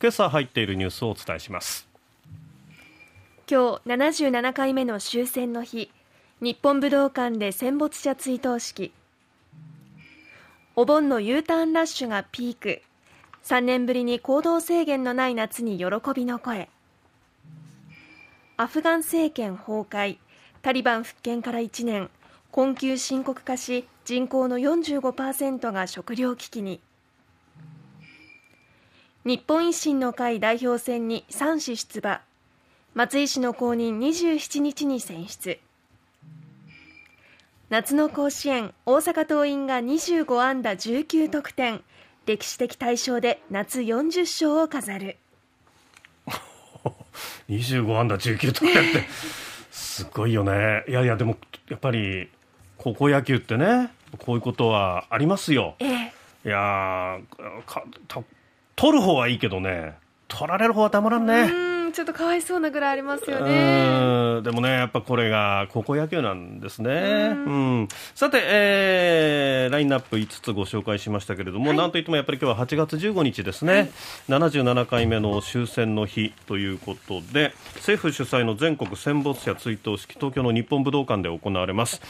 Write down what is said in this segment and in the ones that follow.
今朝入っているニュースをお伝えします。今日77回目の終戦の日。日本武道館で戦没者追悼式。お盆の U ターンラッシュがピーク。3年ぶりに行動制限のない夏に喜びの声。アフガン政権崩壊。タリバン復権から1年。困窮深刻化し人口の45%が食糧危機に。日本維新の会代表選に3市出馬。松井氏の後任27日に選出。夏の甲子園大阪桐蔭が25安打19得点。歴史的大勝で夏40勝を飾る。25安打19得点ってすごいよね。いやいやでもやっぱり高校野球ってねこういうことはありますよ、ええ、いや取る方はいいけどね。取られる方はたまらんね。ちょっとかわいそうなぐらいありますよね。でもね、やっぱこれが高校野球なんですね。うん、さて、えー、ラインナップ5つご紹介しましたけれども、はい、なんといってもやっぱり今日は8月15日ですね、はい、77回目の終戦の日ということで、政府主催の全国戦没者追悼式、東京の日本武道館で行われます。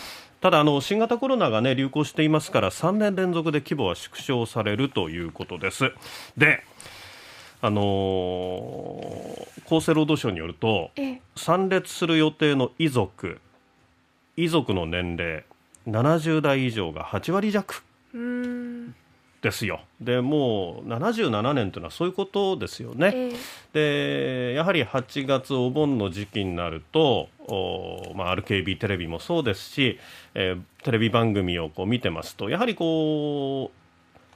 ただあの新型コロナが、ね、流行していますから3年連続で規模は縮小されるということです。であのー、厚生労働省によると参列する予定の遺族遺族の年齢70代以上が8割弱ですよ。でもう77年というのはそういうことですよね、えー、でやはり8月お盆の時期になるとお、まあ、RKB テレビもそうですし、えー、テレビ番組をこう見てますとやはりこう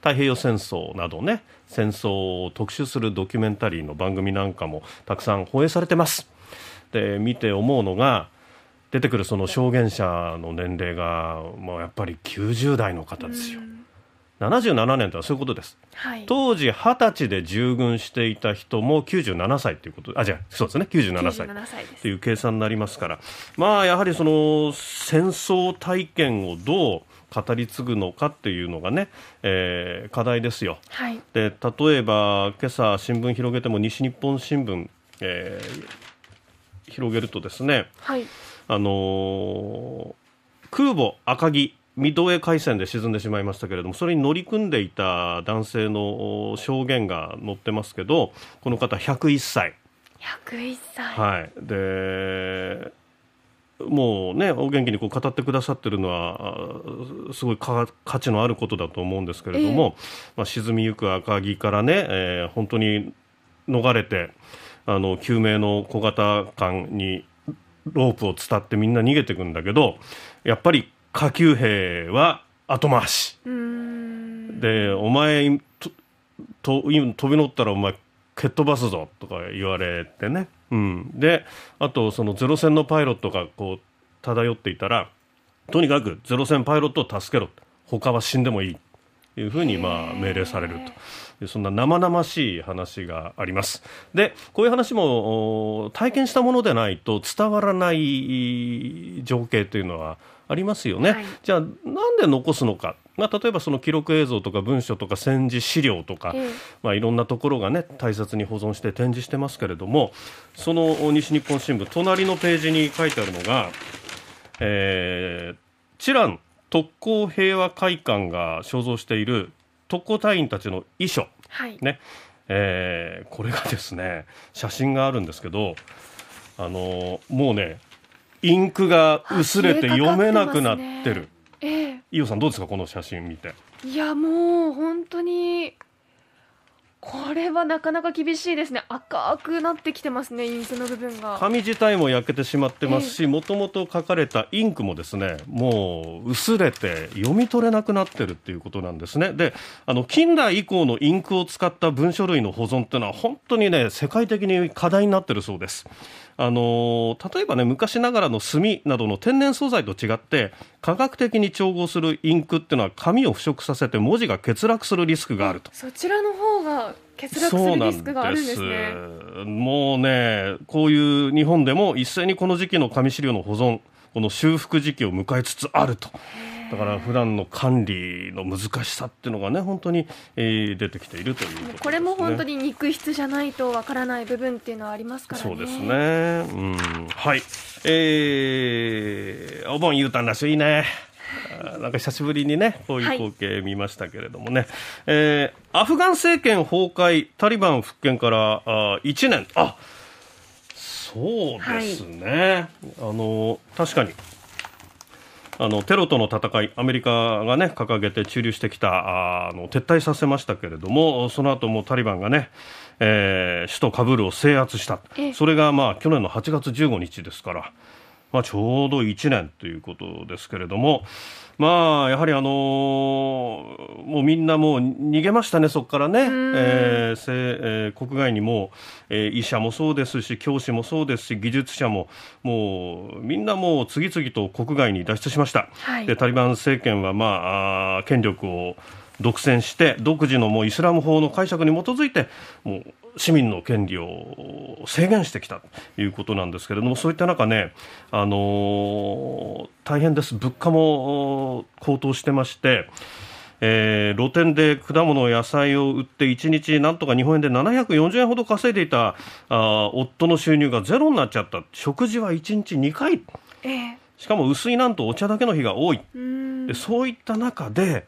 太平洋戦争などね戦争を特集するドキュメンタリーの番組なんかもたくさん放映されてます。で見て思うのが出てくるその証言者の年齢がもうやっぱり90代の方ですよ。77年とはそういうことです、はい、当時20歳で従軍していた人も97歳ということあじゃそうですね。97歳。という計算になりますから。まあやはりその戦争体験をどう語り継ぐのかっていうのがね、えー、課題ですよ、はい、で例えば今朝新聞広げても西日本新聞、えー、広げるとですね、はい、あのー、空母赤城ミッドウェー海戦で沈んでしまいましたけれどもそれに乗り組んでいた男性の証言が載ってますけどこの方101歳。101歳。はい。でもうねお元気にこう語ってくださってるのはすごい価値のあることだと思うんですけれども、えー、まあ、沈みゆく赤城からね、えー、本当に逃れてあの救命の小型艦にロープを伝ってみんな逃げていくんだけどやっぱり下級兵は後回し。でお前とと飛び乗ったらお前蹴っ飛ばすぞとか言われてねうん、であとそのゼロ戦のパイロットがこう漂っていたらとにかくゼロ戦パイロットを助けろ他は死んでもいいというふうにまあ命令されると。そんな生々しい話があります。でこういう話も体験したものでないと伝わらない情景というのはありますよね、はい、じゃあなんで残すのかまあ、例えばその記録映像とか文書とか戦時資料とか、えまあ、いろんなところがね大切に保存して展示してますけれどもその西日本新聞隣のページに書いてあるのが、えー、チラン特攻平和会館が所蔵している特攻隊員たちの遺書、はい、ね。えー、これがですね写真があるんですけどあのもうねインクが薄れて読めなくなってる。伊代さんどうですかこの写真見て。いやもう本当にこれはなかなか厳しいですね。赤くなってきてますねインクの部分が。紙自体も焼けてしまってますしもともと書かれたインクもですねもう薄れて読み取れなくなってるっていうことなんですね。であの近代以降のインクを使った文書類の保存っていうのは本当にね世界的に課題になってるそうです。あの例えばね昔ながらの墨などの天然素材と違って科学的に調合するインクっていうのは紙を腐食させて文字が欠落するリスクがあると。そちらの方が欠落するリスクがあるんですねもうねこういう日本でも一斉にこの時期の紙資料の保存この修復時期を迎えつつあると。だから普段の管理の難しさっていうのがね本当に、えー、出てきているというこ、ね、これも本当に肉質じゃないとわからない部分っていうのはありますからね。そうですね。うん、はい。えー、お盆 U ターンらしいね。なんか久しぶりにね、こういう光景見ましたけれどもね、はい、えー、アフガン政権崩壊、タリバン復権からあ1年、あそうですね、はい、あの確かに。あのテロとの戦い、アメリカが、ね、掲げて駐留してきたあの撤退させましたけれども、その後もタリバンがね、えー、首都カブールを制圧した、それが、まあ、去年の8月15日ですから、まあ、ちょうど1年ということですけれども、まあ、やはりあのー、もうみんなもう逃げましたね、そこからね、えーえー、国外にも、えー、医者もそうですし、教師もそうですし、技術者も、もうみんなもう次々と国外に脱出しました。はい、でタリバン政権は、まあ、あ権力を独占して独自のもうイスラム法の解釈に基づいてもう市民の権利を制限してきたということなんですけれどもそういった中ね、あのー、大変です。物価も高騰してまして。えー、露店で果物、野菜を売って1日なんとか日本円で740円ほど稼いでいたあ夫の収入がゼロになっちゃった。食事は1日2回、えー、しかも薄いなんとお茶だけの日が多い。でそういった中で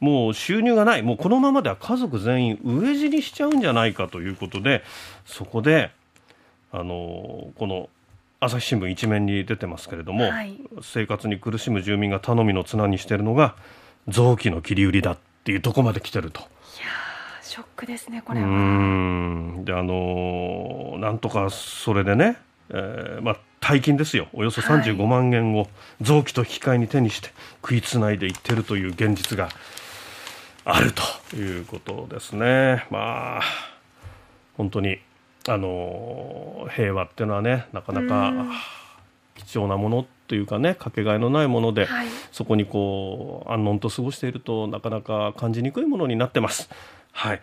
もう収入がない、もうこのままでは家族全員飢え死にしちゃうんじゃないかということで、そこで、あのこの朝日新聞一面に出てますけれども、はい、生活に苦しむ住民が頼みの綱にしているのが臓器の切り売りだっていうところまで来てると。いやショックですねこれは。うん。であのなんとかそれでね、えー、まあ大金ですよ。およそ35万円を臓器と引き換えに手にして食いつないでいってるという現実があるということですね。まあ本当にあの平和っていうのはねなかなか貴重なものというかねかけがえのないもので、はい、そこにこう安穏と過ごしているとなかなか感じにくいものになってます。はい